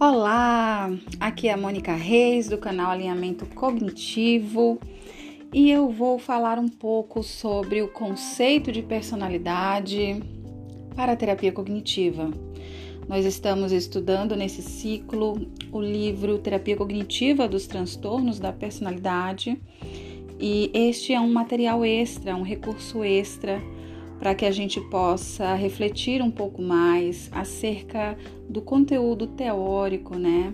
Olá, aqui é a Mônica Reis do canal Alinhamento Cognitivo e eu vou falar um pouco sobre o conceito de personalidade para a terapia cognitiva. Nós estamos estudando nesse ciclo o livro Terapia Cognitiva dos Transtornos da Personalidade e este é um material extra, um recurso extra para que a gente possa refletir um pouco mais acerca do conteúdo teórico, né?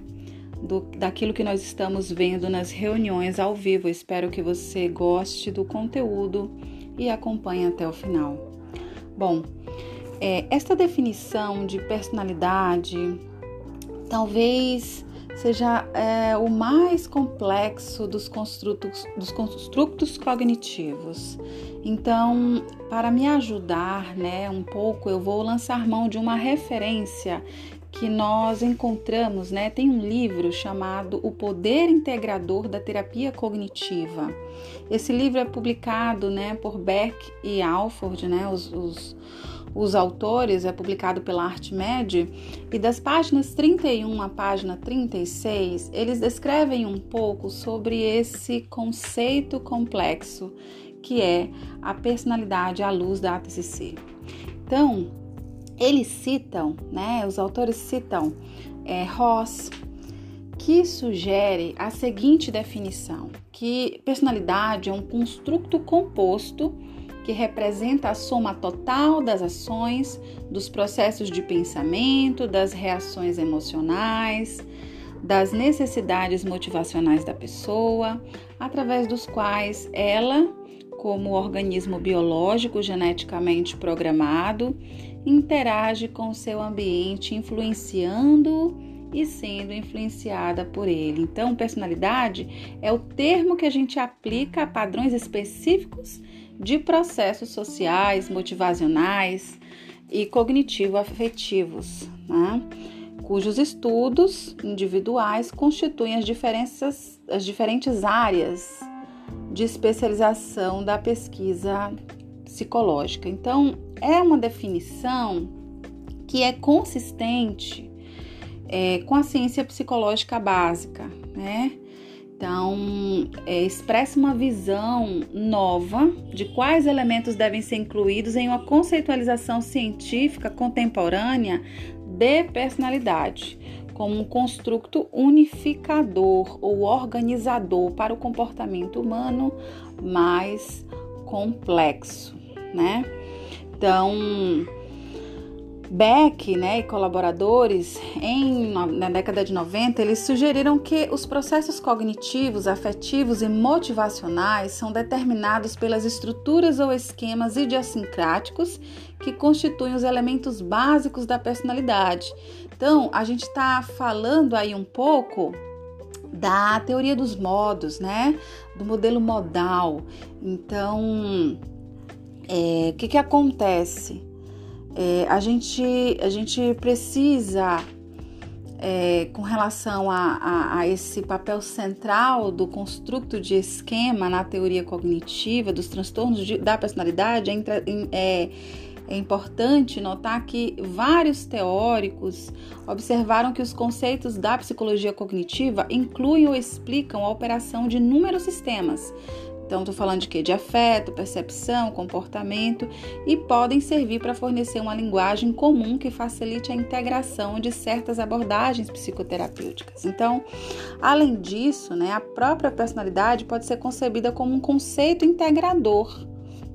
Do, daquilo que nós estamos vendo nas reuniões ao vivo. espero que você goste do conteúdo e acompanhe até o final. Bom, é, esta definição de personalidade talvez seja é, o mais complexo dos construtos, dos construtos cognitivos. Então, para me ajudar, né, um pouco, eu vou lançar mão de uma referência que nós encontramos, né? Tem um livro chamado O Poder Integrador da Terapia Cognitiva. Esse livro é publicado, né, por Beck e Alford, né, os, os os autores, é publicado pela ArtMed, e das páginas 31 à página 36, eles descrevem um pouco sobre esse conceito complexo que é a personalidade à luz da ATCC. Então, eles citam, né, os autores citam é, Ross, que sugere a seguinte definição: que personalidade é um construto composto que representa a soma total das ações, dos processos de pensamento, das reações emocionais, das necessidades motivacionais da pessoa, através dos quais ela, como organismo biológico geneticamente programado, interage com seu ambiente, influenciando e sendo influenciada por ele. Então, personalidade é o termo que a gente aplica a padrões específicos de processos sociais, motivacionais e cognitivo-afetivos, né? cujos estudos individuais constituem as, diferenças, as diferentes áreas de especialização da pesquisa psicológica. Então, é uma definição que é consistente é, com a ciência psicológica básica, né? Então, é, expressa uma visão nova de quais elementos devem ser incluídos em uma conceitualização científica contemporânea de personalidade, como um construto unificador ou organizador para o comportamento humano mais complexo, né? Então, Beck né, e colaboradores, em, na década de 90, eles sugeriram que os processos cognitivos, afetivos e motivacionais são determinados pelas estruturas ou esquemas idiosincráticos que constituem os elementos básicos da personalidade. Então, a gente está falando aí um pouco da teoria dos modos, né? Do modelo modal. Então, é, o que, que acontece? É, a, gente, a gente precisa, é, com relação a, a, a, esse papel central do construto de esquema na teoria cognitiva dos transtornos de, da personalidade, é, é, importante notar que vários teóricos observaram que os conceitos da psicologia cognitiva incluem ou explicam a operação de inúmeros sistemas então, estou falando de quê? De afeto, percepção, comportamento e podem servir para fornecer uma linguagem comum que facilite a integração de certas abordagens psicoterapêuticas. Então, além disso, né, a própria personalidade pode ser concebida como um conceito integrador,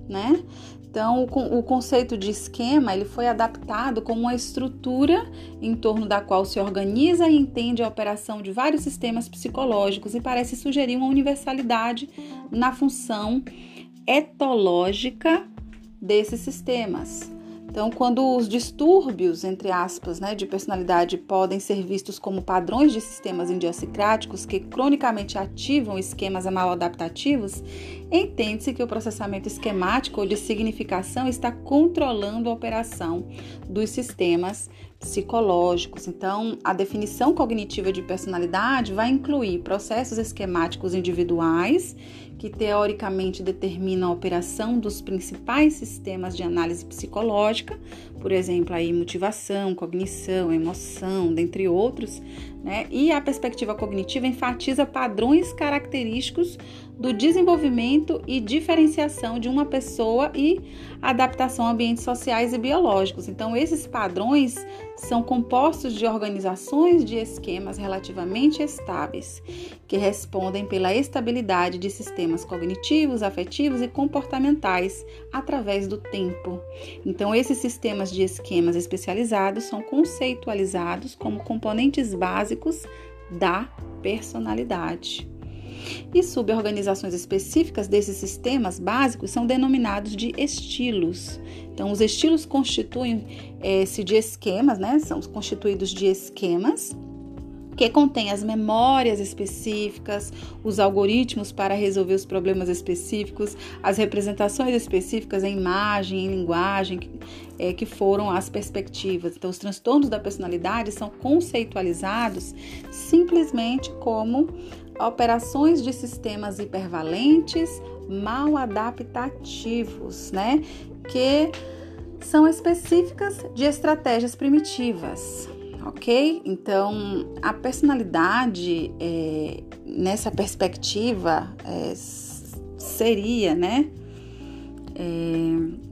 né? Então, o, conceito de esquema ele foi adaptado como uma estrutura em torno da qual se organiza e entende a operação de vários sistemas psicológicos e parece sugerir uma universalidade na função etológica desses sistemas. Então, quando os distúrbios, entre aspas, né, de personalidade podem ser vistos como padrões de sistemas idiosincráticos que cronicamente ativam esquemas mal adaptativos, entende-se que o processamento esquemático ou de significação está controlando a operação dos sistemas psicológicos. Então, a definição cognitiva de personalidade vai incluir processos esquemáticos individuais que teoricamente determina a operação dos principais sistemas de análise psicológica, por exemplo, aí motivação, cognição, emoção, dentre outros, né? E a perspectiva cognitiva enfatiza padrões característicos do desenvolvimento e diferenciação de uma pessoa e adaptação a ambientes sociais e biológicos. Então, esses padrões são compostos de organizações de esquemas relativamente estáveis, que respondem pela estabilidade de sistemas cognitivos, afetivos e comportamentais através do tempo. Então, esses sistemas de esquemas especializados são conceitualizados como componentes básicos da personalidade. E suborganizações específicas desses sistemas básicos são denominados de estilos. Então, os estilos constituem-se de esquemas, né? São constituídos de esquemas que contém as memórias específicas, os algoritmos para resolver os problemas específicos, as representações específicas em imagem, em linguagem, é, que foram as perspectivas. Então, os transtornos da personalidade são conceitualizados simplesmente como operações de sistemas hipervalentes mal adaptativos, né? Que são específicas de estratégias primitivas, ok? Então, a personalidade é, nessa perspectiva é, seria, né? É,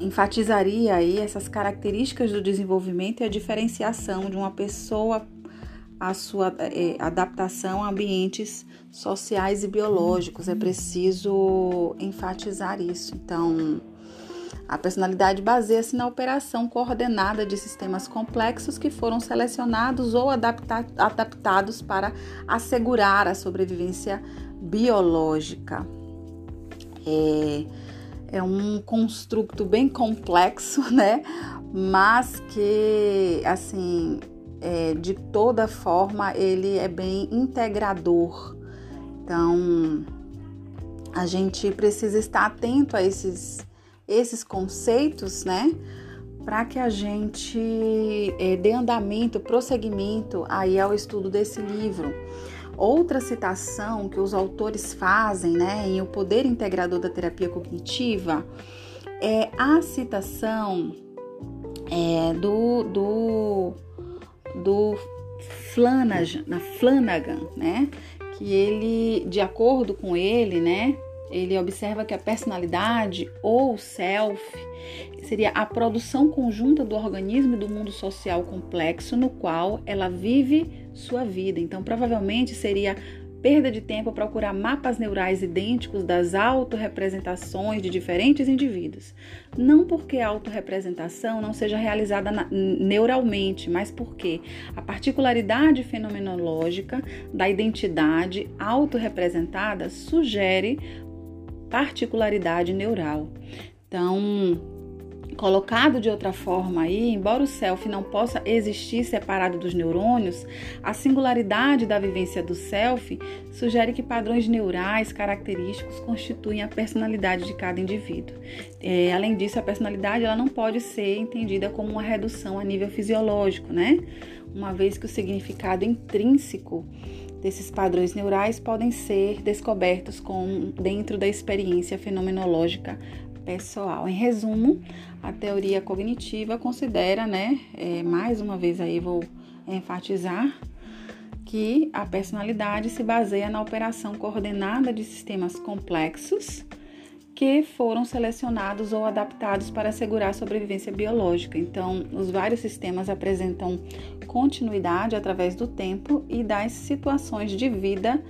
enfatizaria aí essas características do desenvolvimento e a diferenciação de uma pessoa a sua é, adaptação a ambientes sociais e biológicos. É preciso enfatizar isso. Então, a personalidade baseia-se na operação coordenada de sistemas complexos que foram selecionados ou adapta adaptados para assegurar a sobrevivência biológica. É, é um construto bem complexo, né? Mas que, assim, é, de toda forma, ele é bem integrador. Então, a gente precisa estar atento a esses, esses conceitos, né? Para que a gente é, dê andamento, prosseguimento aí ao estudo desse livro. Outra citação que os autores fazem, né, em O Poder Integrador da Terapia Cognitiva, é a citação é, do, do do Flanagan, Flanagan, né? Que ele, de acordo com ele, né? Ele observa que a personalidade ou self seria a produção conjunta do organismo e do mundo social complexo no qual ela vive sua vida. Então, provavelmente seria perda de tempo procurar mapas neurais idênticos das autorrepresentações de diferentes indivíduos. Não porque a autorrepresentação não seja realizada na, neuralmente, mas porque a particularidade fenomenológica da identidade autorrepresentada sugere particularidade neural. Então, Colocado de outra forma aí, embora o self não possa existir separado dos neurônios, a singularidade da vivência do self sugere que padrões neurais característicos constituem a personalidade de cada indivíduo. É, além disso, a personalidade ela não pode ser entendida como uma redução a nível fisiológico, né? Uma vez que o significado intrínseco desses padrões neurais podem ser descobertos com, dentro da experiência fenomenológica pessoal. Em resumo, a teoria cognitiva considera, né, é, mais uma vez aí vou enfatizar, que a personalidade se baseia na operação coordenada de sistemas complexos que foram selecionados ou adaptados para assegurar a sobrevivência biológica. Então, os vários sistemas apresentam continuidade através do tempo e das situações de vida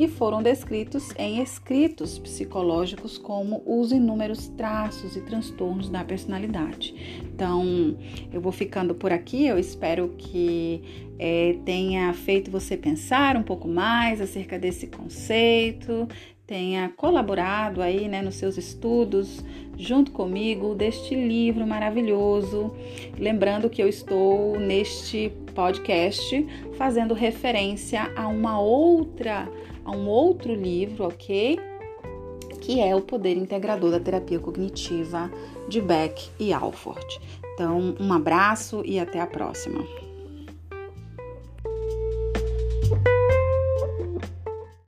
e foram descritos em escritos psicológicos como os inúmeros traços e transtornos da personalidade. Então, eu vou ficando por aqui. Eu espero que é, tenha feito você pensar um pouco mais acerca desse conceito, tenha colaborado aí né, nos seus estudos junto comigo deste livro maravilhoso. Lembrando que eu estou neste podcast fazendo referência a uma outra, a um outro livro, ok? que é o poder integrador da terapia cognitiva de Beck e Alford. Então, um abraço e até a próxima.